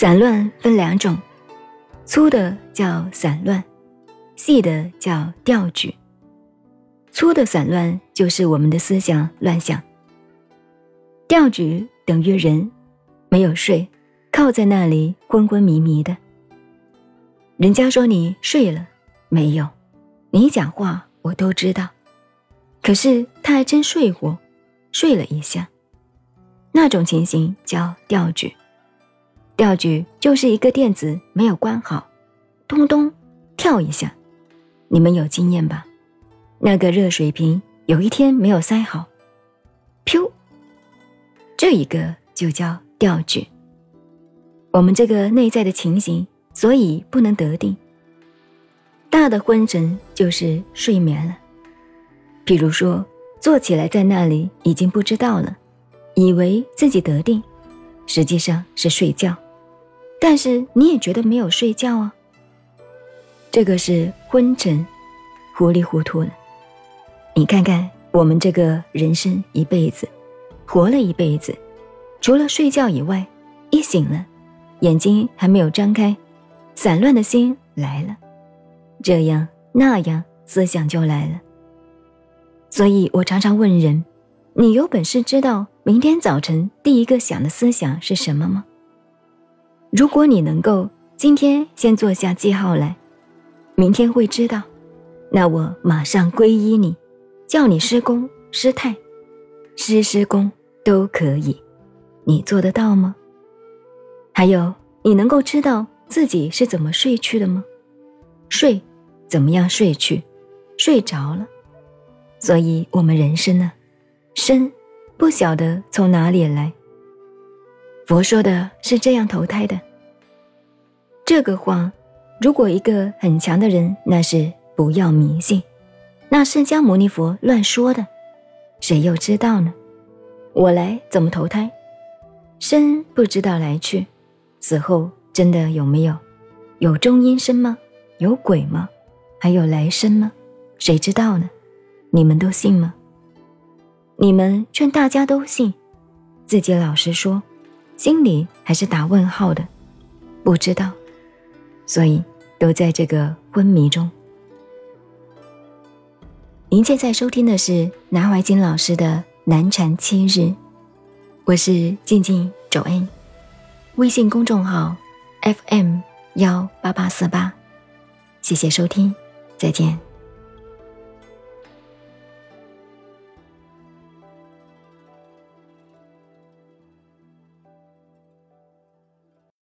散乱分两种，粗的叫散乱，细的叫调举。粗的散乱就是我们的思想乱想。调举等于人没有睡，靠在那里昏昏迷迷的。人家说你睡了没有？你讲话我都知道，可是他还真睡过，睡了一下。那种情形叫调举。钓具就是一个垫子没有关好，咚咚跳一下。你们有经验吧？那个热水瓶有一天没有塞好，噗，这一个就叫钓具。我们这个内在的情形，所以不能得定。大的昏沉就是睡眠了。比如说，坐起来在那里已经不知道了，以为自己得定，实际上是睡觉。但是你也觉得没有睡觉啊？这个是昏沉，糊里糊涂了。你看看我们这个人生一辈子，活了一辈子，除了睡觉以外，一醒了，眼睛还没有张开，散乱的心来了，这样那样思想就来了。所以我常常问人：你有本事知道明天早晨第一个想的思想是什么吗？如果你能够今天先做下记号来，明天会知道，那我马上皈依你，叫你师公、师太、师师公都可以，你做得到吗？还有，你能够知道自己是怎么睡去的吗？睡，怎么样睡去？睡着了，所以我们人生呢，生不晓得从哪里来。佛说的是这样投胎的。这个话，如果一个很强的人，那是不要迷信。那释迦牟尼佛乱说的，谁又知道呢？我来怎么投胎？生不知道来去，死后真的有没有？有中阴身吗？有鬼吗？还有来生吗？谁知道呢？你们都信吗？你们劝大家都信，自己老实说。心里还是打问号的，不知道，所以都在这个昏迷中。您现在收听的是南怀瑾老师的《南禅七日》，我是静静周恩，微信公众号 FM 幺八八四八，谢谢收听，再见。